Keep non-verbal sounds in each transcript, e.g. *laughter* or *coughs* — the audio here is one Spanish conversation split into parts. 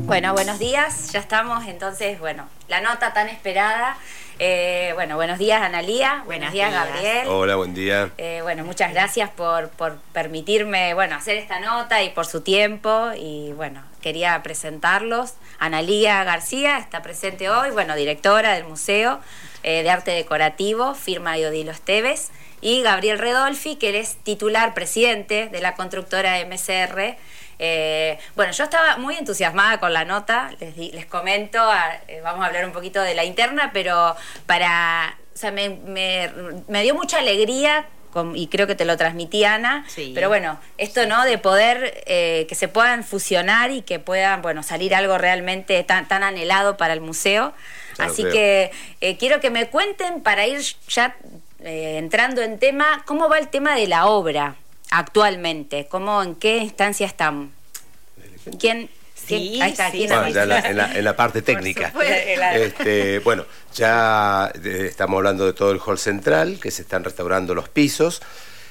Bueno, buenos días, ya estamos, entonces, bueno, la nota tan esperada. Eh, bueno, buenos días, Analía. Buenos días, Gabriel. Hola, buen día. Eh, bueno, muchas gracias por, por permitirme, bueno, hacer esta nota y por su tiempo. Y bueno, quería presentarlos. Analía García está presente hoy, bueno, directora del Museo eh, de Arte Decorativo, firma de Odilo Esteves. Y Gabriel Redolfi, que él es titular, presidente de la constructora MCR. Eh, bueno, yo estaba muy entusiasmada con la nota, les, les comento, eh, vamos a hablar un poquito de la interna, pero para, o sea, me, me, dio mucha alegría y creo que te lo transmití Ana, pero bueno, esto no de poder eh, que se puedan fusionar y que puedan, bueno, salir algo realmente tan, tan anhelado para el museo. Así que quiero que me cuenten para ir ya entrando en tema, ¿cómo va el tema de la obra? Actualmente? ¿Cómo, ¿En qué instancia estamos? ¿Quién, Sí, Ahí está, en, la, parte técnica. Este, bueno, ya eh, estamos hablando de todo el hall central, que se están restaurando los pisos.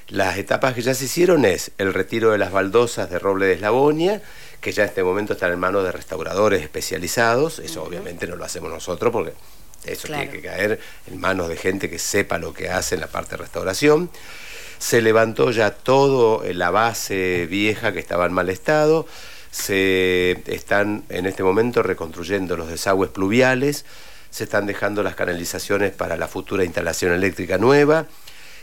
Las etapas que ya se hicieron es el retiro de las baldosas de roble de Eslavonia, que ya en este momento están en manos de restauradores especializados. Eso obviamente no lo hacemos nosotros porque eso tiene que caer en manos de gente que sepa lo que hace en la parte de restauración. Se levantó ya todo la base vieja que estaba en mal estado. Se están en este momento reconstruyendo los desagües pluviales. Se están dejando las canalizaciones para la futura instalación eléctrica nueva.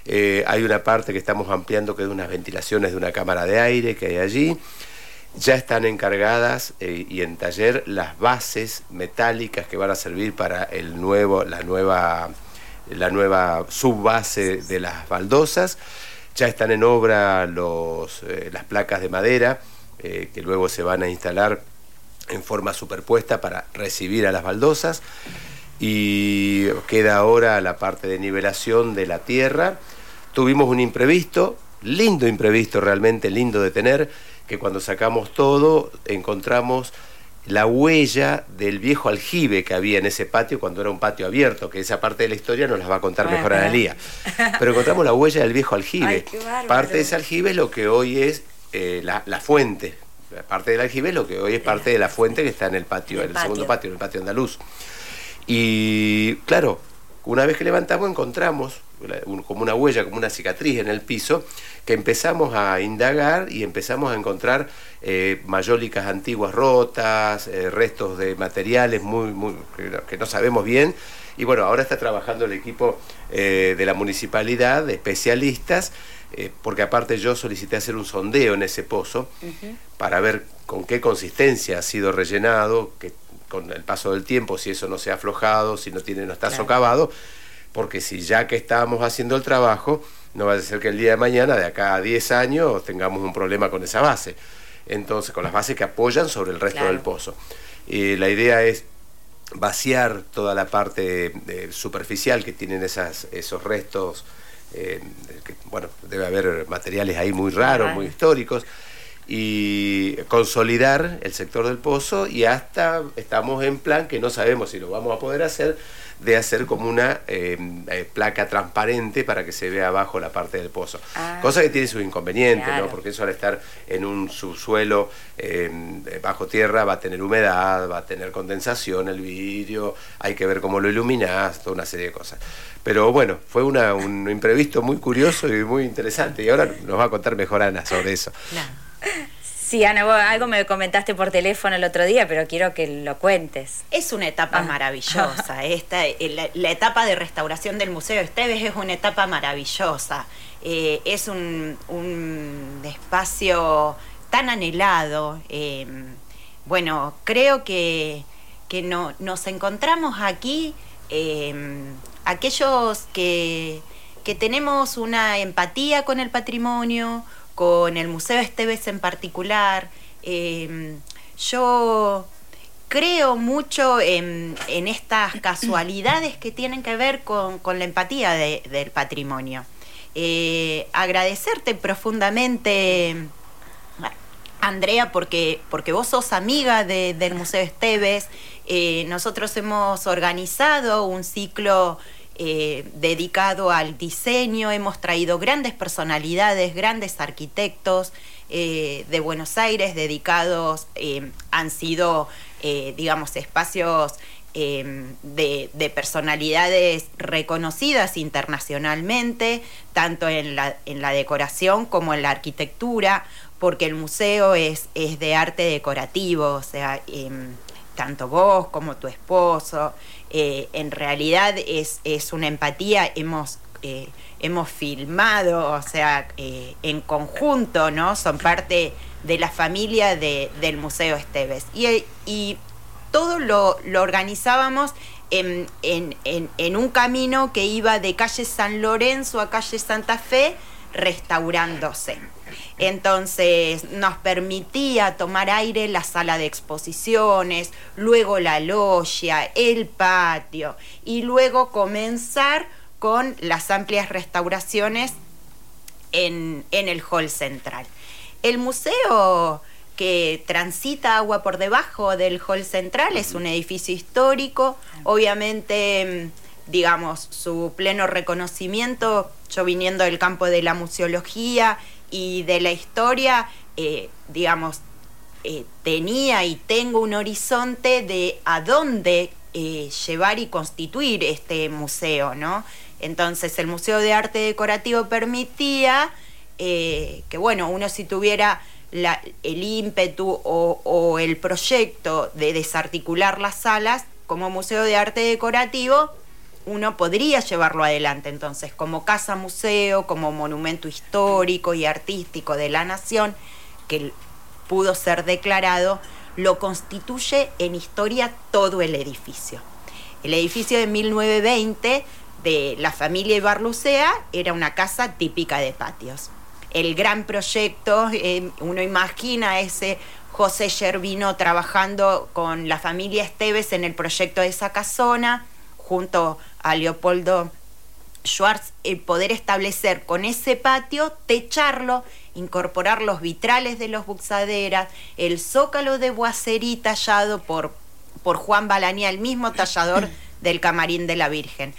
Eh, hay una parte que estamos ampliando que es unas ventilaciones de una cámara de aire que hay allí. Ya están encargadas eh, y en taller las bases metálicas que van a servir para el nuevo, la nueva la nueva subbase de las baldosas. Ya están en obra los, eh, las placas de madera eh, que luego se van a instalar en forma superpuesta para recibir a las baldosas. Y queda ahora la parte de nivelación de la tierra. Tuvimos un imprevisto, lindo imprevisto realmente, lindo de tener, que cuando sacamos todo encontramos la huella del viejo aljibe que había en ese patio cuando era un patio abierto, que esa parte de la historia nos las va a contar mejor Analía. *laughs* Pero encontramos la huella del viejo aljibe. parte de ese aljibe es lo que hoy es eh, la, fuente. Parte del aljibe es lo que hoy es parte de la fuente que está en el patio, en el segundo patio, en el patio andaluz. Y claro, una vez que levantamos encontramos como una huella, como una cicatriz en el piso, que empezamos a indagar y empezamos a encontrar eh, mayólicas antiguas rotas, eh, restos de materiales muy, muy, que no sabemos bien. Y bueno, ahora está trabajando el equipo eh, de la municipalidad, de especialistas, porque aparte yo solicité hacer un sondeo en ese pozo para ver con qué consistencia ha sido rellenado, que con el paso del tiempo, si eso no se ha aflojado, si no tiene, no está socavado porque si ya que estábamos haciendo el trabajo, no va a ser que el día de mañana, de acá a 10 años, tengamos un problema con esa base. Entonces, con las bases que apoyan sobre el resto del pozo. Y la idea es vaciar toda la parte eh, superficial que tienen esas, esos restos, eh, bueno, debe haber materiales ahí muy raros, muy históricos, y consolidar el sector del pozo y hasta estamos en plan que no sabemos si lo vamos a poder hacer, de hacer como una eh, eh, placa transparente para que se vea abajo la parte del pozo. Ah. Cosa que tiene sus inconvenientes, ¿no? Porque eso al estar en un subsuelo em, bajo tierra va a tener humedad, va a tener condensación el vidrio, hay que ver cómo lo iluminas, toda una serie de cosas. Pero bueno, fue una, un imprevisto muy curioso y muy interesante y ahora nos va a contar mejor Ana sobre eso. Sí, Ana, algo me comentaste por teléfono el otro día, pero quiero que lo cuentes. Es una etapa ah. maravillosa. *laughs* Esta, eh, la, etapa de restauración del Museo Esteves es una etapa maravillosa. Eh, es un, espacio tan anhelado. Eh, bueno, creo que, que no, nos encontramos aquí aquellos que, que tenemos una empatía con el patrimonio, con el Museo Esteves en particular. Em, yo creo mucho en, estas casualidades que tienen que ver con, la empatía del patrimonio. Eh, agradecerte profundamente, Andrea, porque, porque vos sos amiga del Museo Esteves. Eh, nosotros hemos organizado un ciclo eh, dedicado al diseño, hemos traído grandes personalidades, grandes arquitectos, eh, de Buenos Aires dedicados, han sido, digamos, espacios de, personalidades reconocidas internacionalmente, tanto en la, en la, decoración como en la arquitectura, porque el museo es, es de arte decorativo, o sea, em, tanto vos como tu esposo, eh, en realidad es, es, una empatía, hemos, eh, hemos filmado, o sea, eh, en conjunto, ¿no? Son parte de la familia del Museo Esteves. Y, y todo lo, organizábamos en, en, un camino que iba de calle San Lorenzo a calle Santa Fe, restaurándose. Entonces nos permitía tomar aire la sala de exposiciones, luego la logia, el patio y luego comenzar con las amplias restauraciones en, en el hall central. El museo que transita agua por debajo del hall central es un edificio histórico, obviamente digamos, su pleno reconocimiento, yo viniendo del campo de la museología y de la historia, eh, digamos, eh, tenía y tengo un horizonte de a dónde eh, llevar y constituir este museo, ¿no? Entonces el Museo de Arte Decorativo permitía que, bueno, uno si tuviera el ímpetu o, o el proyecto de desarticular las salas como Museo de Arte Decorativo, uno podría llevarlo adelante entonces como casa museo, como monumento histórico y artístico de la nación, que pudo ser declarado, lo constituye en historia todo el edificio. El edificio de 1920 de la familia Ibarlucea era una casa típica de patios. El gran proyecto, eh, uno imagina ese José Yervino trabajando con la familia Esteves en el proyecto de esa casona, junto a Leopoldo Schwartz el poder establecer con ese patio, techarlo, incorporar los vitrales de los buxaderas, el zócalo de Boacerí tallado por, por Juan Balanía, el mismo tallador *coughs* del camarín de la Virgen,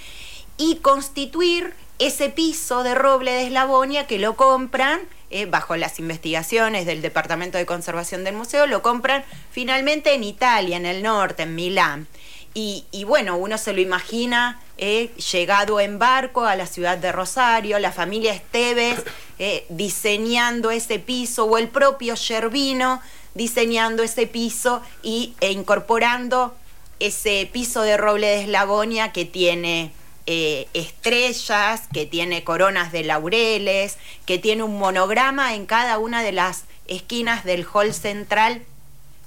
y constituir ese piso de roble de Eslavonia que lo compran eh, bajo las investigaciones del Departamento de Conservación del Museo, lo compran finalmente en Italia, en el norte, en Milán. Y, bueno, uno se lo imagina eh, llegado en barco a la ciudad de Rosario, la familia Esteves eh, diseñando ese piso, o el propio Yervino diseñando ese piso y, e incorporando ese piso de roble de Eslavonia que tiene eh, estrellas, que tiene coronas de laureles, que tiene un monograma en cada una de las esquinas del hall central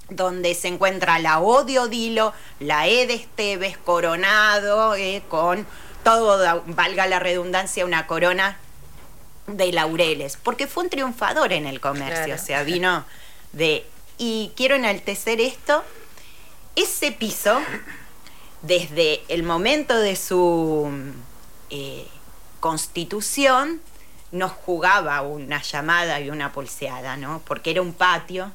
donde se encuentra la O de Odilo, la E de Esteves, coronado eh, con todo, valga la redundancia, una corona de laureles, porque fue un triunfador en el comercio, o sea, vino de... Y quiero enaltecer esto, ese piso, desde el momento de su eh, constitución, nos jugaba una llamada y una pulseada, ¿no? Porque era un patio,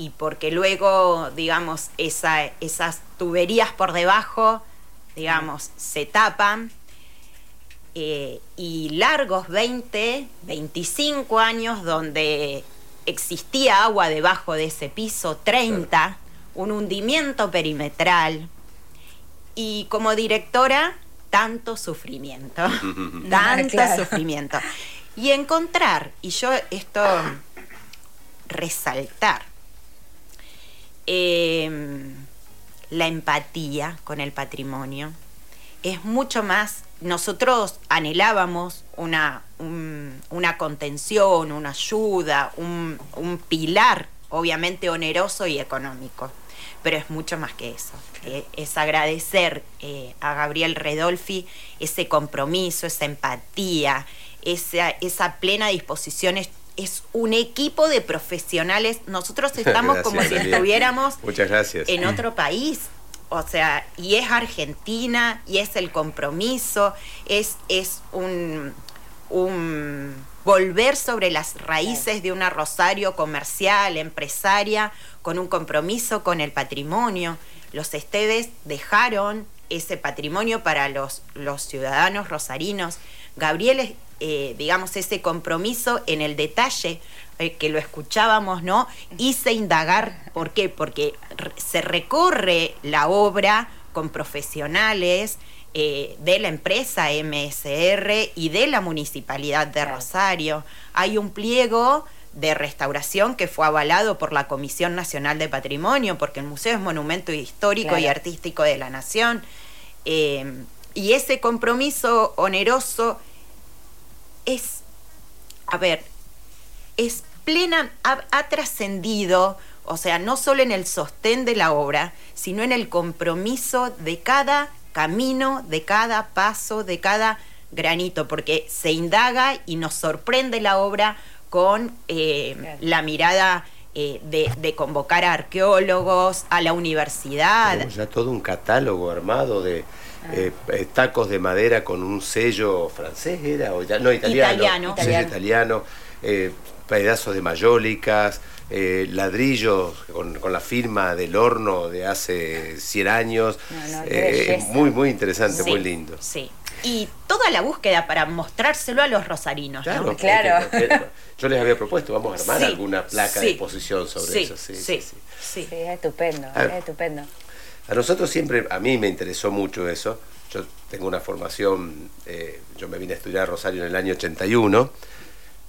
y porque luego, digamos, esas tuberías por debajo, digamos, se tapan. Eh, y largos 20, 25 años donde existía agua debajo de ese piso, 30, un hundimiento perimetral. Y como directora, tanto sufrimiento, *laughs* tanto sufrimiento. Y encontrar, y yo esto resaltar, Em, la empatía con el patrimonio. Es mucho más, nosotros anhelábamos una, una contención, una ayuda, un, pilar, obviamente oneroso y económico, pero es mucho más que eso. Eh, es agradecer eh, a Gabriel Redolfi ese compromiso, esa empatía, esa, esa plena disposición es un equipo de profesionales. Nosotros *laughs* estamos como si estuviéramos en otro país. O sea, y es Argentina, y es el compromiso, es, es un, un volver sobre las raíces de una Rosario comercial, empresaria, con un compromiso con el patrimonio. Los Esteves dejaron ese patrimonio para los, los ciudadanos rosarinos. Gabriel eh, digamos, ese compromiso en el detalle eh, que lo escuchábamos, ¿no? Hice indagar, ¿por qué? Porque se recorre la obra con profesionales eh, de la empresa MSR y de la Municipalidad de Rosario. Hay un pliego de restauración que fue avalado por la Comisión Nacional de Patrimonio, porque el museo es monumento histórico y artístico de la nación. Eh, y ese compromiso oneroso es, a ver, es plena, ha, trascendido, o sea, no solo en el sostén de la obra, sino en el compromiso de cada camino, de cada paso, de cada granito, porque se indaga y nos sorprende la obra con eh, la mirada eh, de, convocar a arqueólogos, a la universidad. Tenemos ya todo un catálogo armado de. Eh, tacos de madera con un sello francés, ¿era? O no, italiano. Italiano. Sello italiano, pedazos de mayólicas, ladrillos con, la firma del horno de hace 100 años. muy, muy interesante, muy lindo. Sí y toda la búsqueda para mostrárselo a los rosarinos. Claro, claro. *laughs* yo les había propuesto, vamos a armar alguna placa de exposición sobre eso. Sí, sí, sí. es estupendo, es estupendo. A nosotros siempre, a mí me interesó mucho eso. Yo tengo una formación, eh, yo me vine a estudiar Rosario en el año 81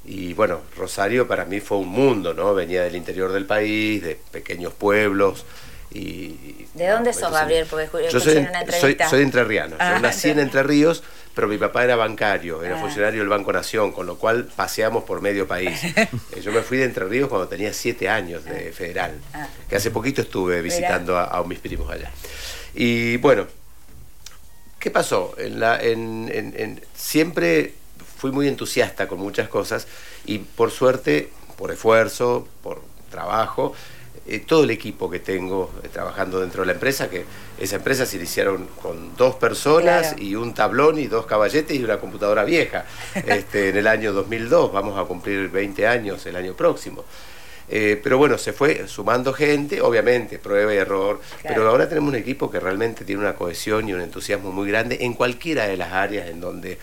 y bueno, Rosario para mí fue un mundo, ¿no? Venía del interior del país, de pequeños pueblos ¿De dónde sos, Gabriel? Porque yo soy, soy, soy entrerriano. yo ah, nací en Entre Ríos, pero mi papá era bancario, era ah. funcionario del Banco Nación, con lo cual paseamos por medio país. *laughs* Eh, yo me fui de Entre Ríos cuando tenía siete años de ah. federal, que hace poquito estuve visitando a, mis primos allá. Y bueno, ¿qué pasó? En la, en, siempre fui muy entusiasta con muchas cosas y por suerte, por esfuerzo, por trabajo, eh, todo el equipo que tengo eh, trabajando dentro de la empresa, que esa empresa se iniciaron con dos personas y un tablón y dos caballetes y una computadora vieja. *laughs* Este, en el año 2002, vamos a cumplir 20 años el año próximo. Eh, pero bueno, se fue sumando gente, obviamente, prueba y error, pero ahora tenemos un equipo que realmente tiene una cohesión y un entusiasmo muy grande en cualquiera de las áreas en donde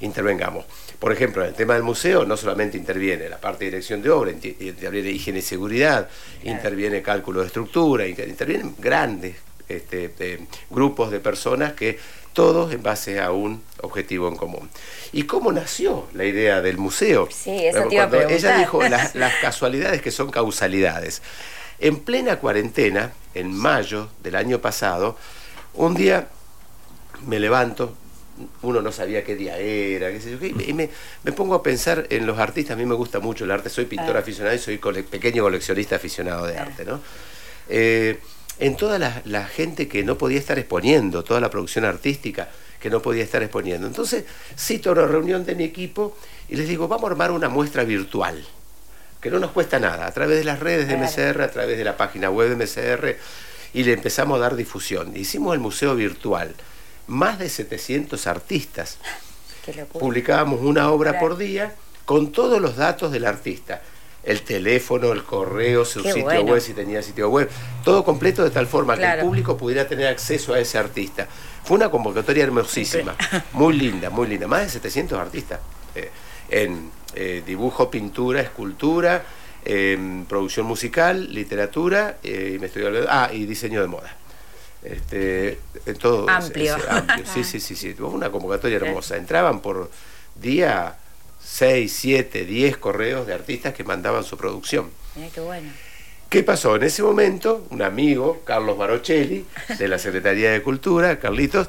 intervengamos. Por ejemplo, en el tema del museo no solamente interviene la parte de dirección de obra, interviene higiene y seguridad, interviene cálculo de estructura, intervienen grandes este, grupos de personas que todos en base a un objetivo en común. ¿Y cómo nació la idea del museo? Sí, eso te iba a Ella dijo las, *laughs* las casualidades que son causalidades. En plena cuarentena, en mayo del año pasado, un día me levanto, uno no sabía qué día era, qué sé yo, y me, pongo a pensar en los artistas, a mí me gusta mucho el arte, soy pintor ah. aficionado y soy pequeño coleccionista aficionado de arte, ¿no? Eh, en toda la, gente que no podía estar exponiendo, toda la producción artística que no podía estar exponiendo. Entonces cito una reunión de mi equipo y les digo, vamos a armar una muestra virtual, que no nos cuesta nada, a través de las redes de MCR, a través de la página web de MCR, y le empezamos a dar difusión. Hicimos el museo virtual más de 700 artistas. *laughs* Publicábamos una obra por día con todos los datos del artista. El teléfono, el correo, su sitio web, si tenía sitio web, todo completo de tal forma que el público pudiera tener acceso a ese artista. Fue una convocatoria hermosísima, *laughs* muy linda, muy linda. Más de 700 artistas eh, en eh, dibujo, pintura, escultura, producción musical, literatura, eh, y me estoy ah, y diseño de moda. Este, todo amplio. *laughs* Sí, sí, sí, sí. Tuvo una convocatoria hermosa. Entraban por día 6, 7, 10 correos de artistas que mandaban su producción. qué bueno. ¿Qué pasó? En ese momento, un amigo, Carlos Barochelli, *laughs* de la Secretaría de Cultura, Carlitos,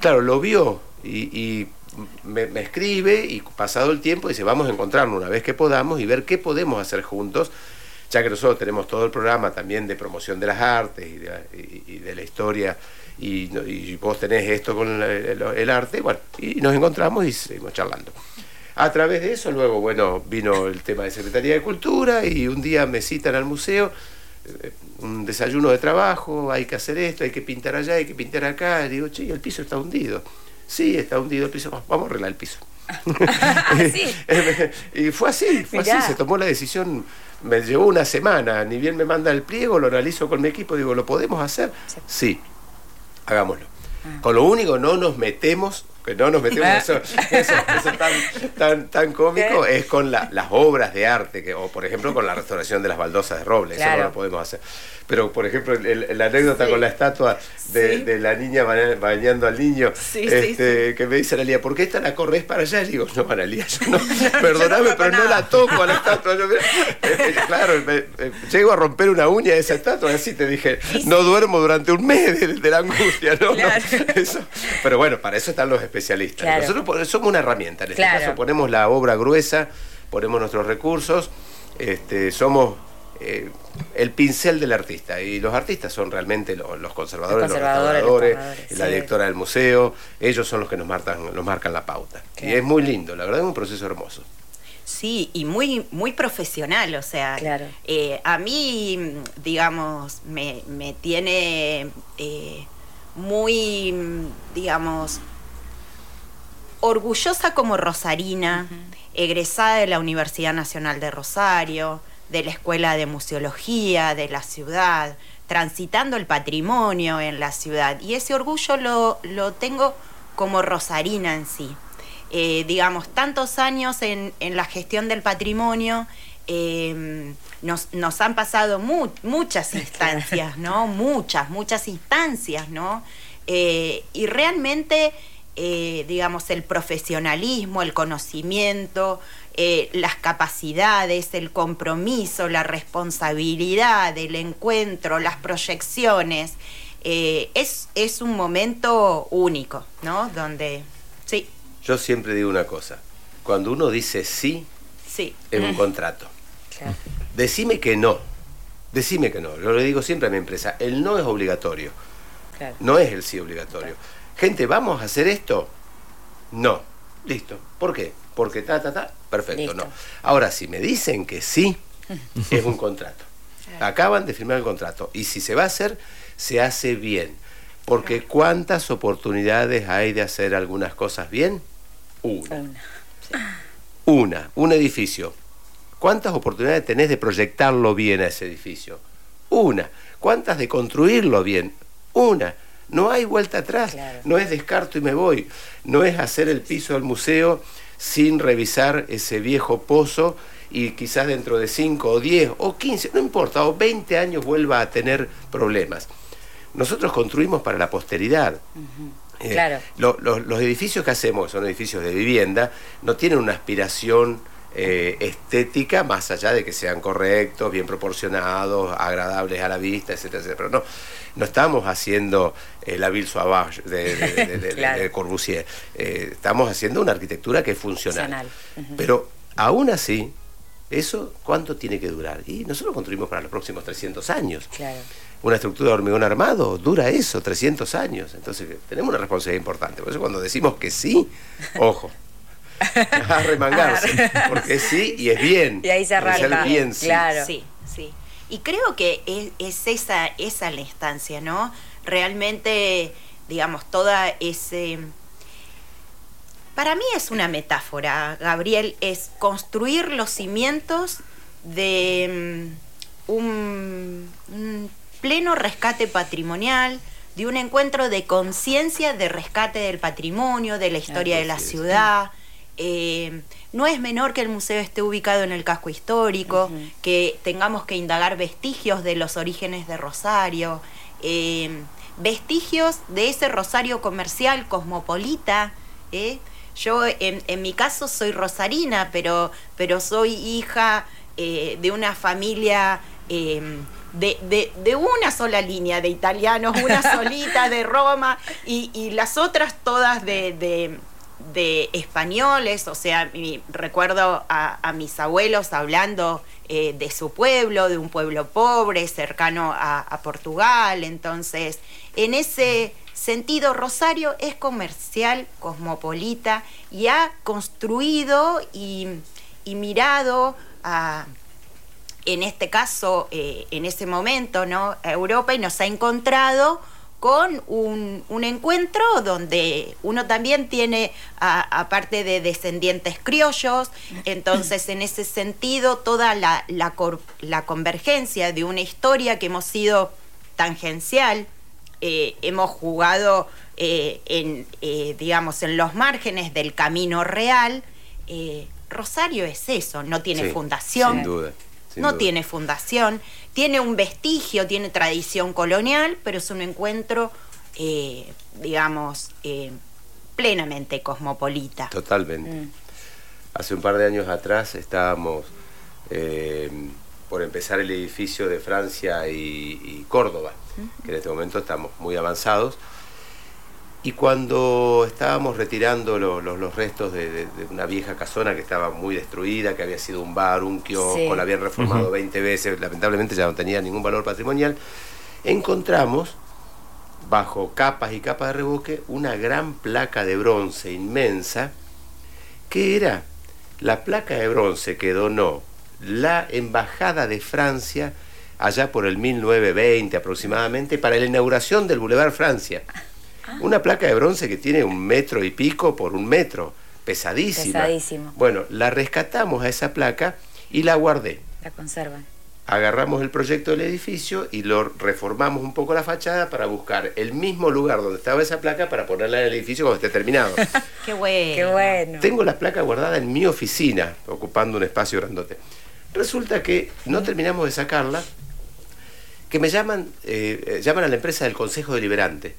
claro, lo vio y, me, me, escribe y pasado el tiempo dice, vamos a encontrarnos una vez que podamos y ver qué podemos hacer juntos ya que nosotros tenemos todo el programa también de promoción de las artes y de, la historia, y, vos tenés esto con el, arte, bueno, y nos encontramos y seguimos charlando. A través de eso, luego, bueno, vino el tema de Secretaría de Cultura y un día me citan al museo, eh, un desayuno de trabajo, hay que hacer esto, hay que pintar allá, hay que pintar acá. Y digo, che, el piso está hundido. Sí, está hundido el piso, vamos a arreglar el piso. *laughs* *laughs* y fue así, fue así, se tomó la decisión me llevó una semana, ni bien me manda el pliego, lo analizo con mi equipo, digo, ¿lo podemos hacer? Sí, hagámoslo. Ah. Con lo único, no nos metemos que no nos metemos en eso, *laughs* eso, tan, tan, cómico, es con las obras de arte, que, o por ejemplo con la restauración de las baldosas de roble, eso no lo podemos hacer. Pero por ejemplo, la anécdota con la estatua de, la niña bañando al niño, este, que me dice Analia, ¿por qué esta la corres para allá? Y digo, no, Analia, yo no, *laughs* perdóname, pero no la toco a la estatua. Eh, claro, llego a romper una uña de esa estatua, así te dije, no duermo durante un mes de, la angustia, ¿no? *laughs* pero bueno, para eso están los especialistas. Nosotros somos una herramienta, en este caso ponemos la obra gruesa, ponemos nuestros recursos, este, somos eh, el pincel del artista. Y los artistas son realmente los, conservadores, los, restauradores, la directora del museo, ellos son los que nos marcan, nos marcan la pauta. Y es muy lindo, la verdad es un proceso hermoso. Sí, y muy, muy profesional, o sea, eh, a mí, digamos, me, tiene eh, muy, digamos, orgullosa como rosarina, egresada de la Universidad Nacional de Rosario, de la Escuela de Museología de la ciudad, transitando el patrimonio en la ciudad. Y ese orgullo lo, lo tengo como rosarina en sí. Eh, digamos, tantos años en, la gestión del patrimonio, eh, nos, nos, han pasado muchas instancias, ¿no? *laughs* Muchas, muchas instancias, ¿no? Eh, y realmente, digamos, el profesionalismo, el conocimiento, las capacidades, el compromiso, la responsabilidad, el encuentro, las proyecciones, es, es un momento único, ¿no? Donde, sí. Yo siempre digo una cosa, cuando uno dice sí, sí. es un contrato. Decime que no, decime que no. Yo le digo siempre a mi empresa, el no es obligatorio, no es el sí obligatorio. Gente, ¿vamos a hacer esto? No, listo. ¿Por qué? Porque ta, ta, ta, perfecto, no. Ahora, si me dicen que sí, *laughs* es un contrato. Acaban de firmar el contrato. Y si se va a hacer, se hace bien. Porque ¿cuántas oportunidades hay de hacer algunas cosas bien? Una. Una. un edificio. ¿Cuántas oportunidades tenés de proyectarlo bien a ese edificio? Una. ¿Cuántas de construirlo bien? Una. No hay vuelta atrás. No es descarto y me voy. No es hacer el piso del museo sin revisar ese viejo pozo y quizás dentro de 5 o 10 o 15, no importa, o 20 años vuelva a tener problemas. Nosotros construimos para la posteridad. Eh, claro. los edificios que hacemos, son edificios de vivienda, no tienen una aspiración eh, estética más allá de que sean correctos, bien proporcionados, agradables a la vista, etcétera, etcétera. Pero no, no estamos haciendo eh, la Ville Sauvage de, *laughs* Corbusier. estamos haciendo una arquitectura que es funcional. Pero aún así, ¿eso cuánto tiene que durar? Y nosotros construimos para los próximos 300 años. Claro una estructura de hormigón armado dura eso, 300 años. Entonces tenemos una responsabilidad importante. Por eso cuando decimos que sí, *laughs* ojo. *laughs* a remangarse, *laughs* porque sí y es bien. Y ahí se arranca. Bien, sí. Claro. Sí, sí. Y creo que es, esa, esa la instancia, ¿no? Realmente, digamos, toda ese... Para mí es una metáfora, Gabriel, es construir los cimientos de mm, un pleno rescate patrimonial, de un encuentro de conciencia de rescate del patrimonio, de la historia de la ciudad. Eh, no es menor que el museo esté ubicado en el casco histórico, que tengamos que indagar vestigios de los orígenes de Rosario, eh, vestigios de ese Rosario comercial cosmopolita. ¿eh? Yo en, mi caso soy rosarina, pero, pero soy hija de una familia de, de, una sola línea de italianos, una *laughs* solita de Roma y, las otras todas de, de españoles, o sea, recuerdo a, mis abuelos hablando eh, de su pueblo, de un pueblo pobre, cercano a, Portugal, entonces, en ese sentido, Rosario es comercial, cosmopolita, y ha construido y, y mirado a en este caso, eh, en ese momento, ¿no? Europa y nos ha encontrado con un, encuentro donde uno también tiene, aparte de descendientes criollos, entonces en ese sentido toda la, la, convergencia de una historia que hemos sido tangencial, eh, hemos jugado eh, en, eh, digamos, en los márgenes del camino real, Rosario es eso, no tiene fundación. Sin duda. No tiene fundación, tiene un vestigio, tiene tradición colonial, pero es un encuentro, digamos, plenamente cosmopolita. Totalmente. Mm. Hace un par de años atrás estábamos por empezar el edificio de Francia y, Córdoba, que en este momento estamos muy avanzados. Y cuando estábamos retirando los restos de, una vieja casona que estaba muy destruida, que había sido un bar, un kiosco, la habían reformado 20 veces, lamentablemente ya no tenía ningún valor patrimonial, encontramos, bajo capas y capas de reboque, una gran placa de bronce inmensa, que era la placa de bronce que donó la Embajada de Francia allá por el 1920 aproximadamente para la inauguración del Boulevard Francia. Ah. Una placa de bronce que tiene un metro y pico por un metro, pesadísima. Pesadísimo. Bueno, la rescatamos a esa placa y la guardé. La conservan. Agarramos el proyecto del edificio y lo reformamos un poco la fachada para buscar el mismo lugar donde estaba esa placa para ponerla en el edificio cuando esté terminado. *laughs* Qué bueno. Qué bueno. Tengo la placa guardada en mi oficina, ocupando un espacio grandote. Resulta que no terminamos de sacarla, que me llaman, eh, llaman a la empresa del Consejo Deliberante,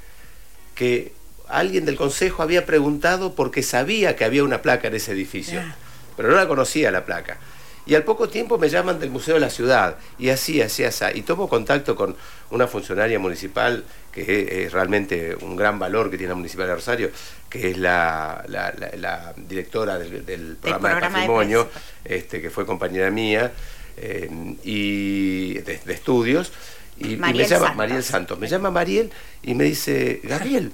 que alguien del Consejo había preguntado porque sabía que había una placa en ese edificio, ah. pero no la conocía la placa. Y al poco tiempo me llaman del Museo de la Ciudad, y así, así, así. Y tomo contacto con una funcionaria municipal, que es, realmente un gran valor que tiene la Municipal de Rosario, que es la, directora del, programa, de patrimonio, este, que fue compañera mía, eh, y de, estudios. Y, me llama Mariel Santos. Me llama Mariel y me dice, Gabriel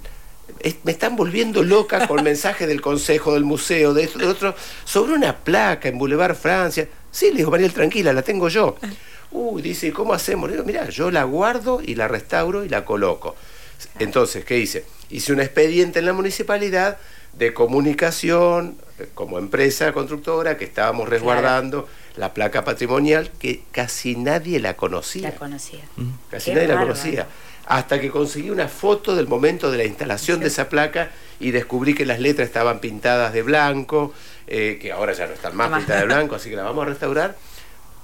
me están volviendo loca con mensajes del consejo, del museo, de esto, de otro, sobre una placa en Boulevard Francia. Sí, le dijo Mariel, tranquila, la tengo yo. Uy, dice, ¿cómo hacemos? Le digo, mira, yo la guardo y la restauro y la coloco. Entonces, ¿qué hice? Hice un expediente en la municipalidad de comunicación eh, como empresa constructora que estábamos resguardando la placa patrimonial que casi nadie la conocía. La conocía. Casi nadie la conocía hasta que conseguí una foto del momento de la instalación de esa placa y descubrí que las letras estaban pintadas de blanco, eh, que ahora ya no están más pintadas de blanco, *laughs* así que la vamos a restaurar.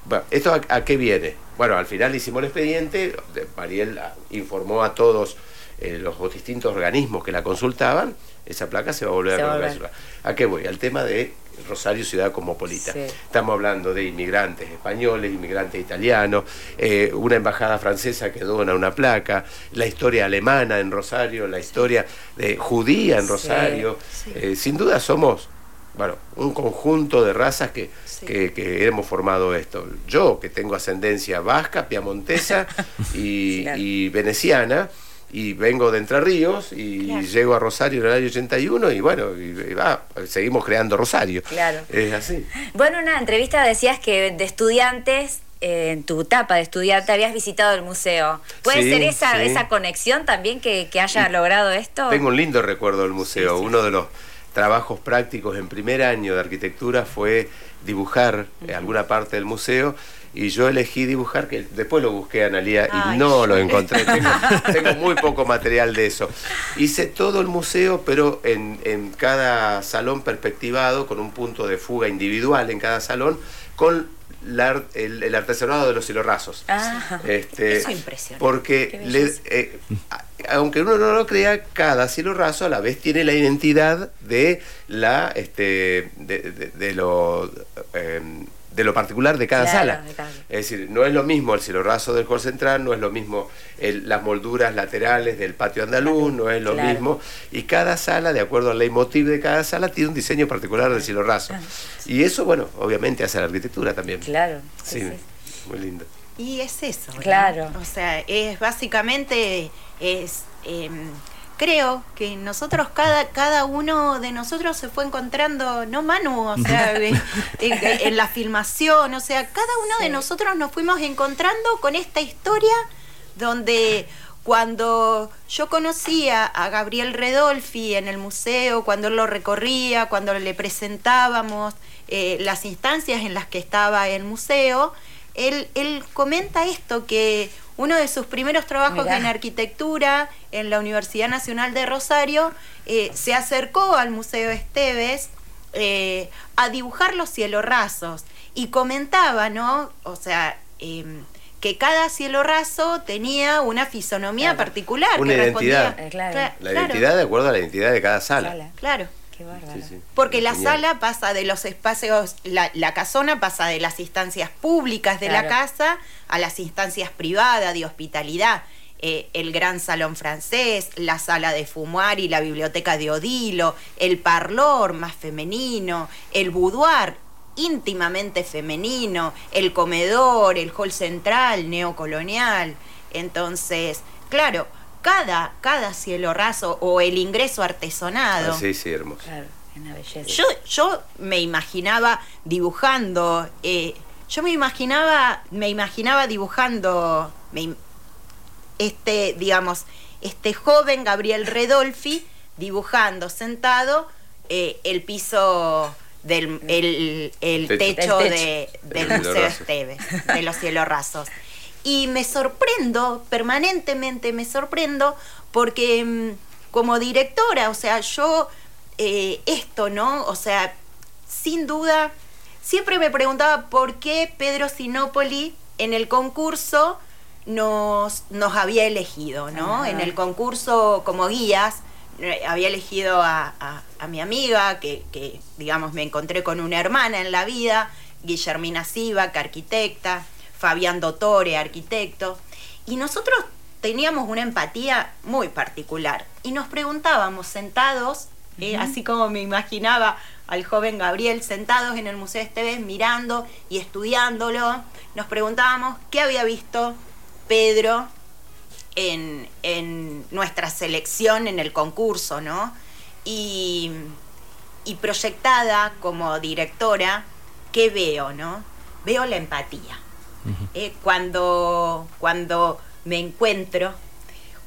Bueno, ¿esto a, qué viene? Bueno, al final hicimos el expediente, Mariel informó a todos eh, los distintos organismos que la consultaban, esa placa se va a volver a colocar. ¿A qué voy? Al tema de Rosario ciudad cosmopolita. Estamos hablando de inmigrantes españoles, inmigrantes italianos, eh, una embajada francesa que dona una placa, la historia alemana en Rosario, la historia de judía en Rosario. Eh, sin duda somos bueno, un conjunto de razas que, que, hemos formado esto. Yo, que tengo ascendencia vasca, piamontesa *laughs* y veneciana, y vengo de Entre Ríos y llego a Rosario en el año 81 y bueno, seguimos creando Rosario. Claro. Es así. Bueno, en una entrevista decías que de estudiantes eh, en tu etapa de estudiante habías visitado el museo. ¿Puede ser esa, esa conexión también que, haya logrado esto? Tengo un lindo recuerdo del museo. Uno de los trabajos prácticos en primer año de arquitectura fue dibujar alguna parte del museo y yo elegí dibujar, que después lo busqué a Analia y no lo encontré, *laughs* tengo, muy poco material de eso. Hice todo el museo, pero en, en cada salón perspectivado, con un punto de fuga individual en cada salón, con el, artesanado de los hilos Ah, este, eso impresiona. Porque eh, aunque uno no lo crea, cada cielo raso a la vez tiene la identidad de la este de, de, lo em, de lo particular de cada sala. Es decir, no es lo mismo el cielo raso del hall central, no es lo mismo las molduras laterales del patio andaluz, no es lo mismo. Y cada sala, de acuerdo al leitmotiv de cada sala, tiene un diseño particular del cielo raso. Ah, y eso, bueno, obviamente hace la arquitectura también. Claro. Sí, muy lindo. Y es eso. Claro. O sea, es básicamente es em, creo que nosotros, cada, cada uno de nosotros se fue encontrando, no Manu, o *laughs* sea, en, la filmación, o sea, cada uno de nosotros nos fuimos encontrando con esta historia donde cuando yo conocía a Gabriel Redolfi en el museo, cuando él lo recorría, cuando le presentábamos eh, las instancias en las que estaba el museo, él, él comenta esto, que uno de sus primeros trabajos en arquitectura en la Universidad Nacional de Rosario, eh, se acercó al Museo Esteves eh, a dibujar los cielos rasos y comentaba, ¿no? O sea, em, que cada cielo raso tenía una fisonomía particular. Una identidad. la identidad de acuerdo a la identidad de cada sala. Claro. Porque la sala pasa de los espacios, la, casona pasa de las instancias públicas de la casa a las instancias privadas de hospitalidad. Eh, el gran salón francés, la sala de fumar y la biblioteca de Odilo, el parlor más femenino, el boudoir íntimamente femenino, el comedor, el hall central neocolonial. Entonces, claro, cada, cada cielo raso o el ingreso artesonado. Ah, sí, sí, hermoso. Yo, yo me imaginaba dibujando, eh, yo me imaginaba, me imaginaba dibujando, este, digamos, este joven Gabriel Redolfi dibujando sentado eh, el piso del el, techo, de, del Museo Esteves, de los cielos rasos. Y me sorprendo, permanentemente me sorprendo, porque mm, como directora, o sea, yo eh, esto, ¿no? O sea, sin duda, siempre me preguntaba por qué Pedro Sinopoli en el concurso nos, nos había elegido, ¿no? En el concurso como guías, eh, había elegido a, mi amiga, que, que, digamos me encontré con una hermana en la vida, Guillermina Sivac, arquitecta, Fabián Dottore, arquitecto, y nosotros teníamos una empatía muy particular y nos preguntábamos sentados, eh, así como me imaginaba al joven Gabriel sentados en el Museo Esteves mirando y estudiándolo, nos preguntábamos qué había visto Pedro en, en nuestra selección en el concurso, ¿no? Y, y proyectada como directora, ¿qué veo, no? Veo la empatía eh, cuando, cuando me encuentro,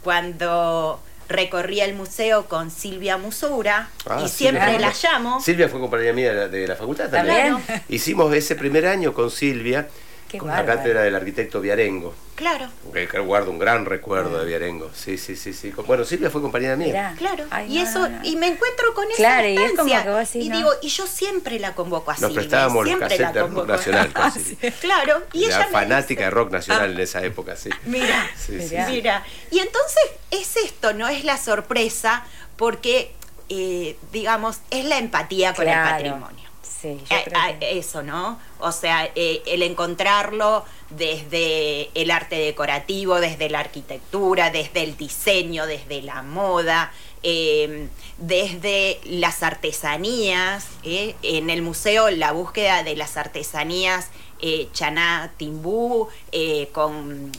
cuando recorrí el museo con Silvia Musura ah, y siempre la llamo. Silvia fue compañera mía de la, facultad también. Hicimos ese primer año con Silvia, con la cátedra del arquitecto Viarengo. Claro. Que guardo un gran recuerdo de Viarengo. Sí, sí, sí, sí. Bueno, Silvia fue compañera mía. Claro. y eso, y me encuentro con esa claro, y, y digo, y yo siempre la convoco así. Nos prestábamos los cassettes *laughs* de rock nacional Claro. Y ella fanática de rock nacional en esa época, sí. Mira, mira. Y entonces es esto, ¿no? Es la sorpresa, porque, eh, digamos, es la empatía con el patrimonio. Sí, yo creo Eso, ¿no? O sea, eh, el encontrarlo desde el arte decorativo, desde la arquitectura, desde el diseño, desde la moda, em, desde las artesanías. ¿eh? En el museo la búsqueda de las artesanías eh, Chaná Timbú, eh, con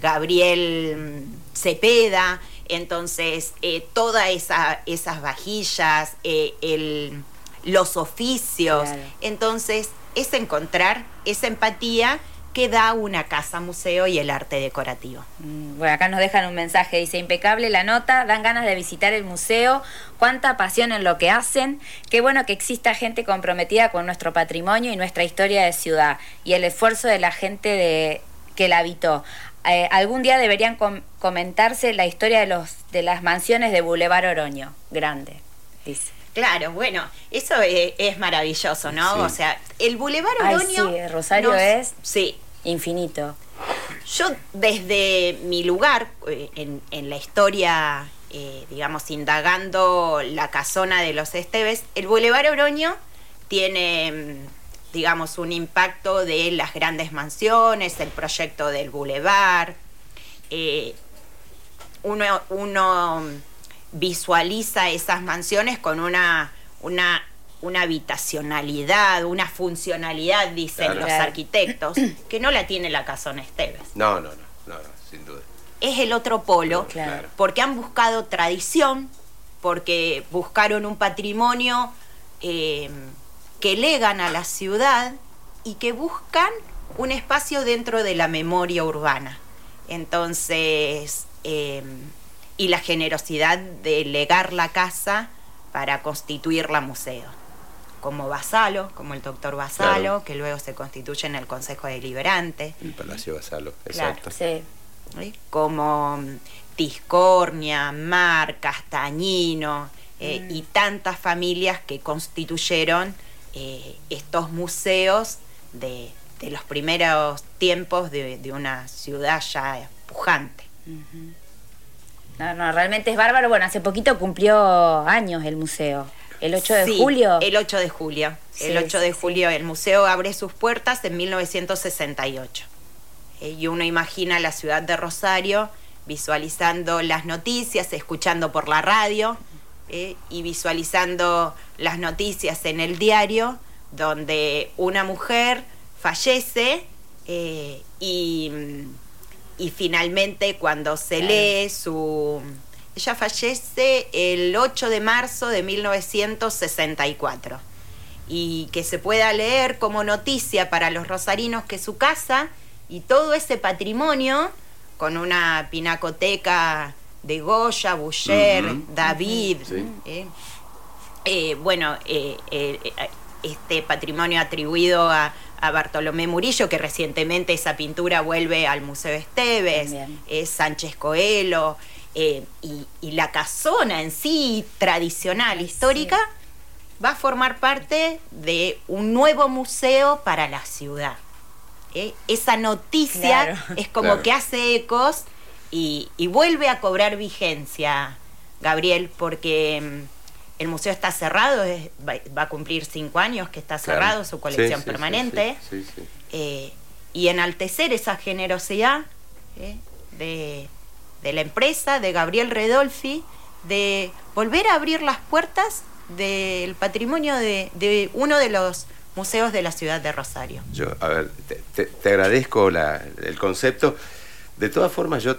Gabriel Cepeda, entonces todas esa, esas vajillas, los oficios, entonces es encontrar esa empatía que da una casa museo y el arte decorativo. Mm, bueno, acá nos dejan un mensaje, dice, impecable la nota, dan ganas de visitar el museo, cuánta pasión en lo que hacen, qué bueno que exista gente comprometida con nuestro patrimonio y nuestra historia de ciudad y el esfuerzo de la gente de, que la habitó. Eh, algún día deberían comentarse la historia de, los, de las mansiones de Boulevard Oroño, grande, dice. Claro, bueno, eso es, maravilloso, ¿no? O sea, el Boulevard Oroño. sí, Rosario es sí. infinito. Yo, desde mi lugar eh, en, la historia, eh, digamos, indagando la casona de los Esteves, el Boulevard Oroño tiene, mm, digamos, un impacto de las grandes mansiones, el proyecto del Boulevard. Eh, uno, uno visualiza esas mansiones con una, una, una habitacionalidad, una funcionalidad, dicen los arquitectos, *clears throat* que no la tiene la Casona Esteves. No, no, no, no, sin duda. Es el otro polo, porque han buscado tradición, porque buscaron un patrimonio eh, que legan a la ciudad y que buscan un espacio dentro de la memoria urbana. Entonces, eh, y la generosidad de legar la casa para constituirla museo. como Basalo, como el doctor Basalo, que luego se constituye en el Consejo Deliberante. El Palacio Basalo, exacto. Como mm, Tiscornia, Mar, Castañino eh, mm. y tantas familias que constituyeron eh, estos museos de, los primeros tiempos de, una ciudad ya pujante. No, no, realmente es bárbaro. Bueno, hace poquito cumplió años el museo. ¿El 8 de julio? El 8 de julio. el 8 de julio el museo abre sus puertas en 1968. Eh, y uno imagina la ciudad de Rosario visualizando las noticias, escuchando por la radio eh, y visualizando las noticias en el diario donde una mujer fallece eh, y, y, finalmente cuando se lee su ella fallece el 8 de marzo de 1964 y que se pueda leer como noticia para los rosarinos que su casa y todo ese patrimonio, con una pinacoteca de Goya, Boucher, David, eh, eh, bueno, eh, este patrimonio atribuido a, Bartolomé Murillo, que recientemente esa pintura vuelve al Museo Esteves, es Sánchez Coelho, eh, y, la casona en sí, tradicional, histórica, va a formar parte de un nuevo museo para la ciudad. ¿eh? Esa noticia es como que hace ecos y, vuelve a cobrar vigencia, Gabriel, porque mm, el museo está cerrado, va, a cumplir cinco años que está cerrado, su colección permanente, eh, y enaltecer esa generosidad de de la empresa, de Gabriel Redolfi, de volver a abrir las puertas del patrimonio de, uno de los museos de la ciudad de Rosario. Yo, a ver, te, agradezco el concepto. De todas formas, yo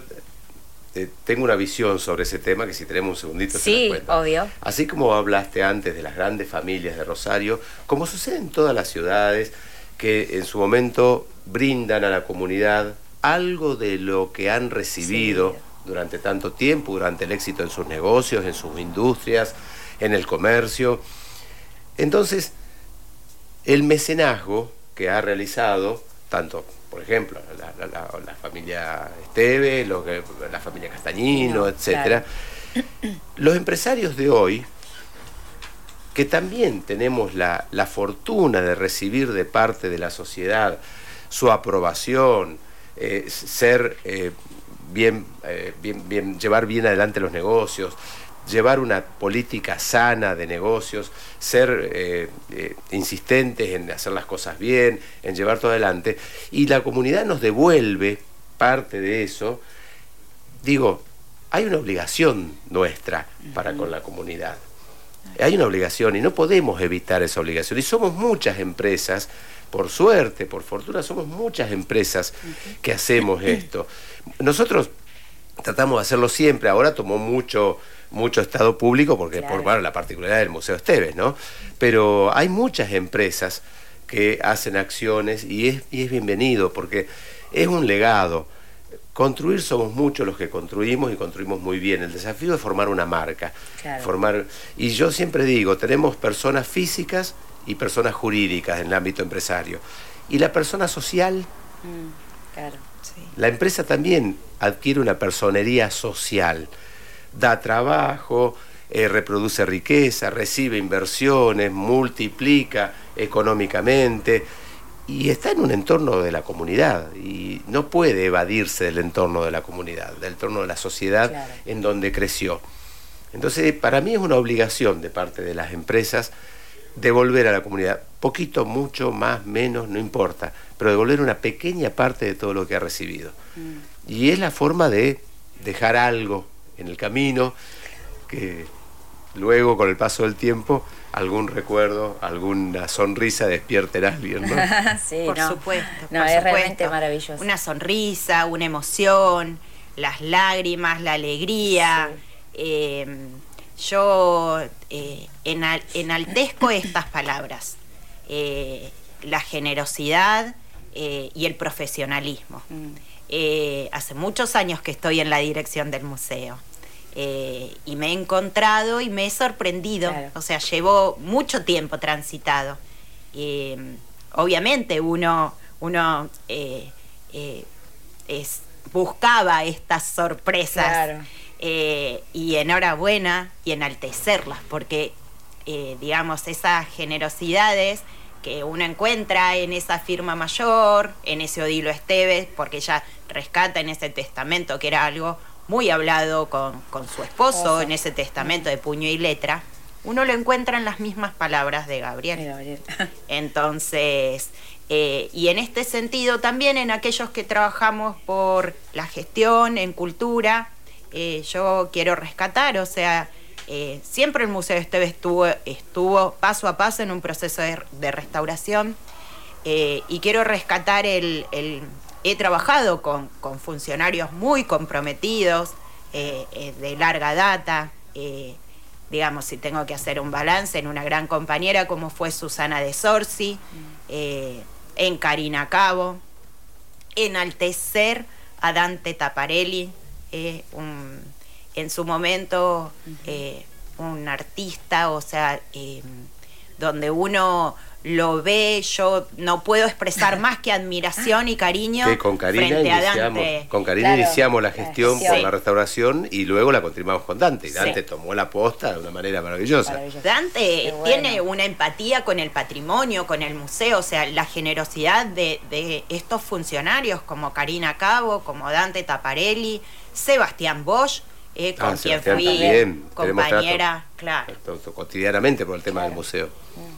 eh, tengo una visión sobre ese tema que si tenemos un segundito sí, se obvio. Así como hablaste antes de las grandes familias de Rosario, como sucede en todas las ciudades que en su momento brindan a la comunidad algo de lo que han recibido durante tanto tiempo, durante el éxito en sus negocios, en sus industrias, en el comercio. Entonces, el mecenazgo que ha realizado, tanto, por ejemplo, la, familia Esteve, la familia Castañino, etc., los empresarios de hoy, que también tenemos la, fortuna de recibir de parte de la sociedad su aprobación, eh, ser eh, eh, bien, bien, llevar bien adelante los negocios, llevar una política sana de negocios, ser eh, eh, insistentes en hacer las cosas bien, en llevar todo adelante, y la comunidad nos devuelve parte de eso, digo, hay una obligación nuestra para con la comunidad. Hay una obligación y no podemos evitar esa obligación. Y somos muchas empresas, por suerte, por fortuna, somos muchas empresas que hacemos esto. Nosotros tratamos de hacerlo siempre, ahora tomó mucho mucho estado público porque por bueno, la particularidad del Museo Esteves, ¿no? Pero hay muchas empresas que hacen acciones y es, y es bienvenido porque es un legado. Construir somos muchos los que construimos y construimos muy bien. El desafío es formar una marca. Formar, y yo siempre digo, tenemos personas físicas y personas jurídicas en el ámbito empresario. Y la persona social, mm, claro. La empresa también adquiere una personería social, da trabajo, eh, reproduce riqueza, recibe inversiones, multiplica económicamente y está en un entorno de la comunidad y no puede evadirse del entorno de la comunidad, del entorno de la sociedad en donde creció. Entonces, para mí es una obligación de parte de las empresas devolver a la comunidad, poquito, mucho, más, menos, no importa, pero devolver una pequeña parte de todo lo que ha recibido. Mm. Y es la forma de dejar algo en el camino que luego, con el paso del tiempo, algún recuerdo, alguna sonrisa despierte en alguien, ¿no? *laughs* sí, por supuesto. No, es realmente maravilloso. Una sonrisa, una emoción, las lágrimas, la alegría. Eh, yo eh, enaltezco estas palabras, eh, la generosidad eh, y el profesionalismo. Mm. hace muchos años que estoy en la dirección del museo y me he encontrado y me he sorprendido. O sea, llevo mucho tiempo transitado. obviamente uno, uno es, buscaba estas sorpresas. y enhorabuena y enaltecerlas, porque eh, digamos, esas generosidades que uno encuentra en esa firma mayor, en ese Odilo Esteves, porque ella rescata en ese testamento, que era algo muy hablado con, su esposo, en ese testamento de puño y letra, uno lo encuentra en las mismas palabras de Gabriel. *laughs* Entonces, eh, y en este sentido también en aquellos que trabajamos por la gestión, en cultura, eh, yo quiero rescatar, o sea, eh, siempre el Museo Esteve estuvo, estuvo paso a paso en un proceso de, restauración. Eh, y quiero rescatar el, He trabajado con, funcionarios muy comprometidos, eh, de larga data, digamos, si tengo que hacer un balance, en una gran compañera como fue Susana de Sorsi, en Karina Cabo, enaltecer a Dante Taparelli, un en su momento eh, un artista, o sea, eh, donde uno lo ve, yo no puedo expresar *laughs* más que admiración y cariño con Karina frente a Dante. Con Karina iniciamos la gestión por la restauración y luego la continuamos con Dante. Dante tomó la posta de una manera maravillosa. Dante tiene una empatía con el patrimonio, con el museo, o sea, la generosidad de, de estos funcionarios como Karina Cabo, como Dante Taparelli, Sebastián Bosch, eh, con ah, quien fui compañera, claro. cotidianamente por el tema del museo.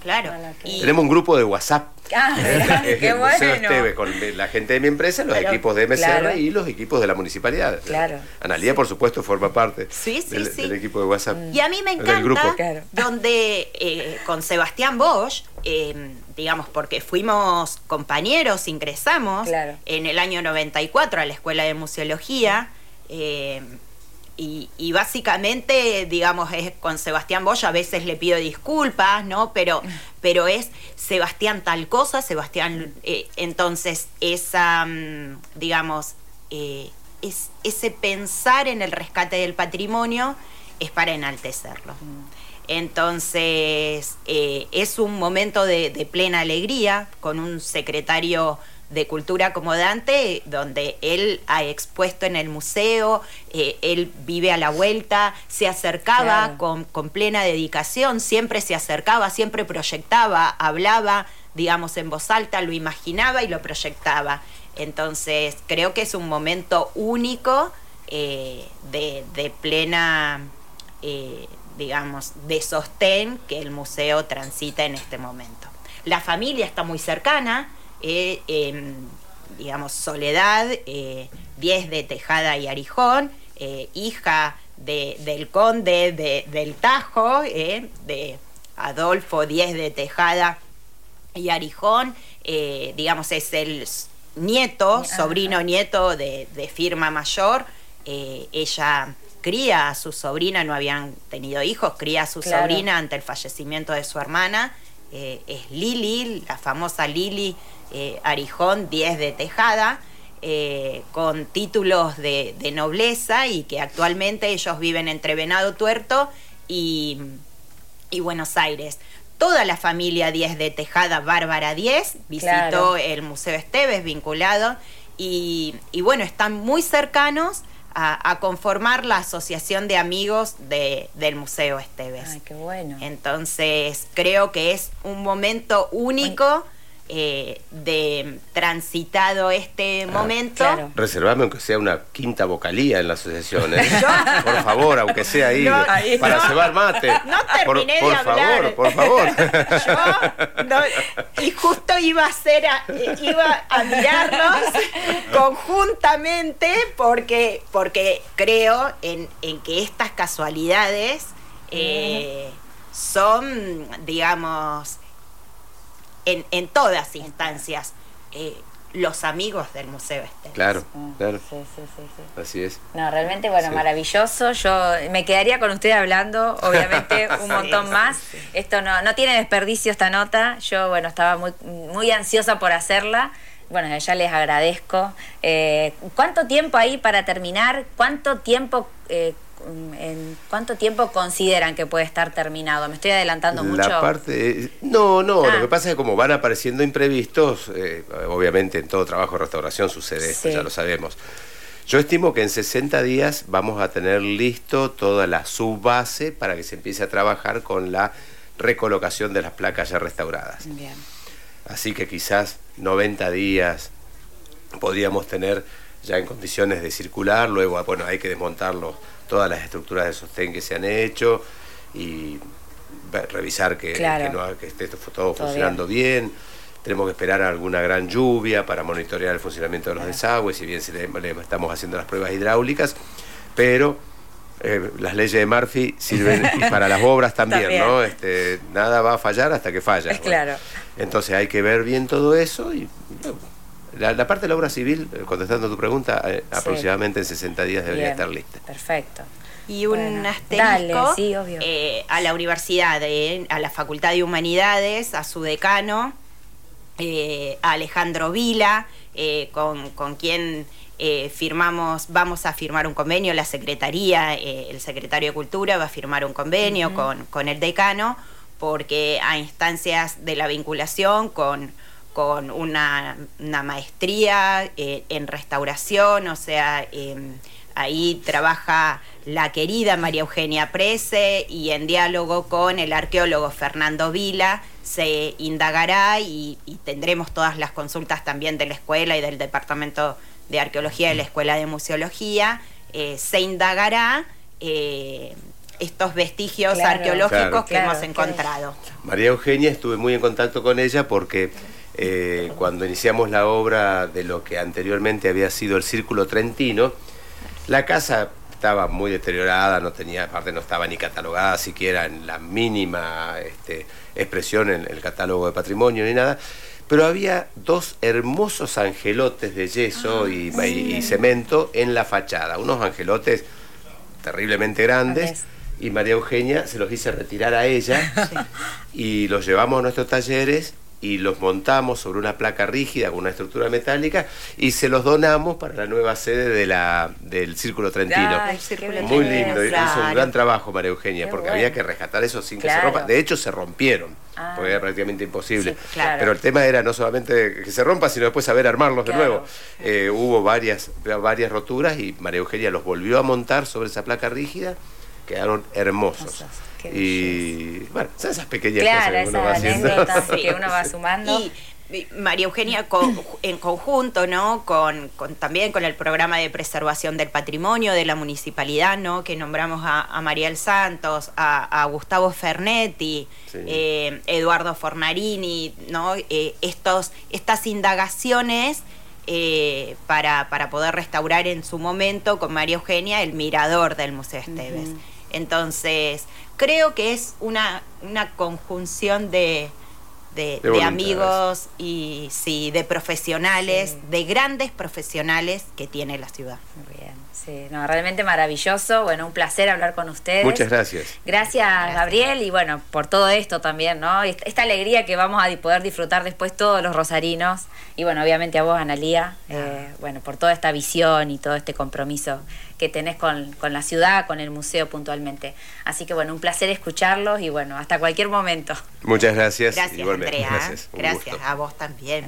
Claro. Tenemos un grupo de WhatsApp. Ah, *laughs* qué bueno. Esteve, con la gente de mi empresa, los equipos de MCR y los equipos de la municipalidad. Claro. Analía, por supuesto, forma parte sí, sí, del, equipo de WhatsApp. Y a mí me encanta grupo. donde eh, con Sebastián Bosch, eh, digamos, porque fuimos compañeros, ingresamos en el año 94 a la Escuela de Museología. Eh, y, básicamente, digamos, es con Sebastián Bosch, a veces le pido disculpas, ¿no? Pero, pero es Sebastián tal cosa, Sebastián, eh, entonces, esa, mm, digamos, eh, es, ese pensar en el rescate del patrimonio es para enaltecerlo. Entonces, eh, es un momento de plena alegría con un secretario de cultura como Dante, donde él ha expuesto en el museo, eh, él vive a la vuelta, se acercaba con, plena dedicación, siempre se acercaba, siempre proyectaba, hablaba, digamos, en voz alta, lo imaginaba y lo proyectaba. Entonces, creo que es un momento único eh, de, plena, eh, digamos, de sostén que el museo transita en este momento. La familia está muy cercana, eh, em, digamos, Soledad, eh, Diez de Tejada y Arijón, eh, hija de, del conde del Tajo, de Adolfo Diez de Tejada y Arijón, digamos, es el nieto, sobrino nieto de, firma mayor, ella cría a su sobrina, no habían tenido hijos, cría a su sobrina ante el fallecimiento de su hermana, es Lili, la famosa Lili eh, Arijón 10 de Tejada, eh, con títulos de, nobleza y que actualmente ellos viven entre Venado Tuerto y, Buenos Aires. Toda la familia 10 de Tejada, Bárbara 10, visitó el Museo Esteves vinculado y, bueno, están muy cercanos a, conformar la asociación de amigos del Museo Esteves. Ay, qué bueno. Entonces, creo que es un momento único. Eh, de transitado este ah, momento. Reservame aunque sea una quinta vocalía en la asociación. ¿eh? Por favor, aunque sea ahí, para cebar mate. *laughs* No terminé por, de hablar. Por favor, por favor. *laughs* y justo iba a hacer iba a mirarnos *laughs* conjuntamente porque, porque creo en, que estas casualidades eh, son, digamos, en, todas instancias. Eh, los amigos del Museo Este. Claro, claro. Sí, sí, sí, Así es. No, realmente, bueno, maravilloso. Yo me quedaría con usted hablando, obviamente, *laughs* un montón más. Esto no, no tiene desperdicio esta nota. Yo, bueno, estaba muy, muy ansiosa por hacerla. bueno, ya les agradezco. Eh, ¿Cuánto tiempo hay para terminar? ¿Cuánto tiempo... Eh, en cuánto tiempo consideran que puede estar terminado? ¿Me estoy adelantando mucho? La parte, no, no, lo ah. que pasa es que como van apareciendo imprevistos, eh, obviamente en todo trabajo de restauración sucede esto, ya lo sabemos. Yo estimo que en 60 días vamos a tener listo toda la subbase para que se empiece a trabajar con la recolocación de las placas ya restauradas. Bien. Así que quizás 90 días podríamos tener ya en condiciones de circular, luego bueno, hay que desmontarlo, todas las estructuras de sostén que se han hecho y revisar que, esté todo funcionando bien. Tenemos que esperar a alguna gran lluvia para monitorear el funcionamiento de los desagües, si bien le estamos haciendo las pruebas hidráulicas, pero eh, las leyes de Murphy sirven para las obras *laughs* también, ¿no? Este, nada va a fallar hasta que falla. *laughs* Claro. Entonces hay que ver bien todo eso y la, parte de la obra civil, eh, contestando tu pregunta, eh, aproximadamente en 60 días debería estar lista. Perfecto. Y un asterisco a la universidad, a la Facultad de Humanidades, a su decano, a Alejandro Vila, con, con quien eh, firmamos, vamos a firmar un convenio, la Secretaría, eh, el Secretario de Cultura va a firmar un convenio con, el decano, porque a instancias de la vinculación con, con una, maestría eh, en restauración, o sea, em, ahí trabaja la querida María Eugenia Prese y en diálogo con el arqueólogo Fernando Vila se indagará y, y tendremos todas las consultas también de la escuela y del departamento de Arqueología de la Escuela de Museología, eh, se indagará eh, estos vestigios arqueológicos que hemos encontrado. María Eugenia, estuve muy en contacto con ella porque eh, cuando iniciamos la obra de lo que anteriormente había sido el Círculo Trentino, la casa estaba muy deteriorada, no tenía, aparte no estaba ni catalogada siquiera en la mínima este, expresión en el catálogo de patrimonio ni nada pero había dos hermosos angelotes de yeso ah, y, cemento en la fachada, unos angelotes terriblemente grandes. Y María Eugenia se los hice retirar a ella *laughs* y los llevamos a nuestros talleres y los montamos sobre una placa rígida con una estructura metálica y se los donamos para la nueva sede de la, del Círculo Trentino. Muy lindo, hizo un gran trabajo María Eugenia, porque había que rescatar eso sin que se rompa. De hecho, se rompieron, ah. porque era prácticamente imposible. Pero el tema era no solamente que se rompa, sino después saber armarlos de nuevo. Eh, hubo varias, varias roturas y María Eugenia los volvió a montar sobre esa placa rígida, quedaron hermosos y bueno, son esas pequeñas cosas que uno va haciendo. que *laughs* uno va sumando. Y, María Eugenia en conjunto, ¿no? Con, también con el programa de preservación del patrimonio de la municipalidad, ¿no? Que nombramos a, a Mariel Santos, a, Gustavo Fernetti, eh, Eduardo Fornarini, ¿no? Eh, estos, estas indagaciones eh, para, para, poder restaurar en su momento con María Eugenia el mirador del Museo Esteves. Entonces, creo que es una, una conjunción de, de, amigos y sí, de profesionales, de grandes profesionales que tiene la ciudad. Muy bien, sí, no, realmente maravilloso. Bueno, un placer hablar con ustedes. Muchas gracias. Gracias, Gabriel, y bueno, por todo esto también, ¿no? Esta alegría que vamos a poder disfrutar después todos los rosarinos. Y bueno, obviamente a vos, Analía, eh, bueno, por toda esta visión y todo este compromiso que tenés con, con, la ciudad, con el museo puntualmente. Así que bueno, un placer escucharlos y bueno, hasta cualquier momento. Muchas gracias. Gracias, Andrea. Gracias, gracias a vos también.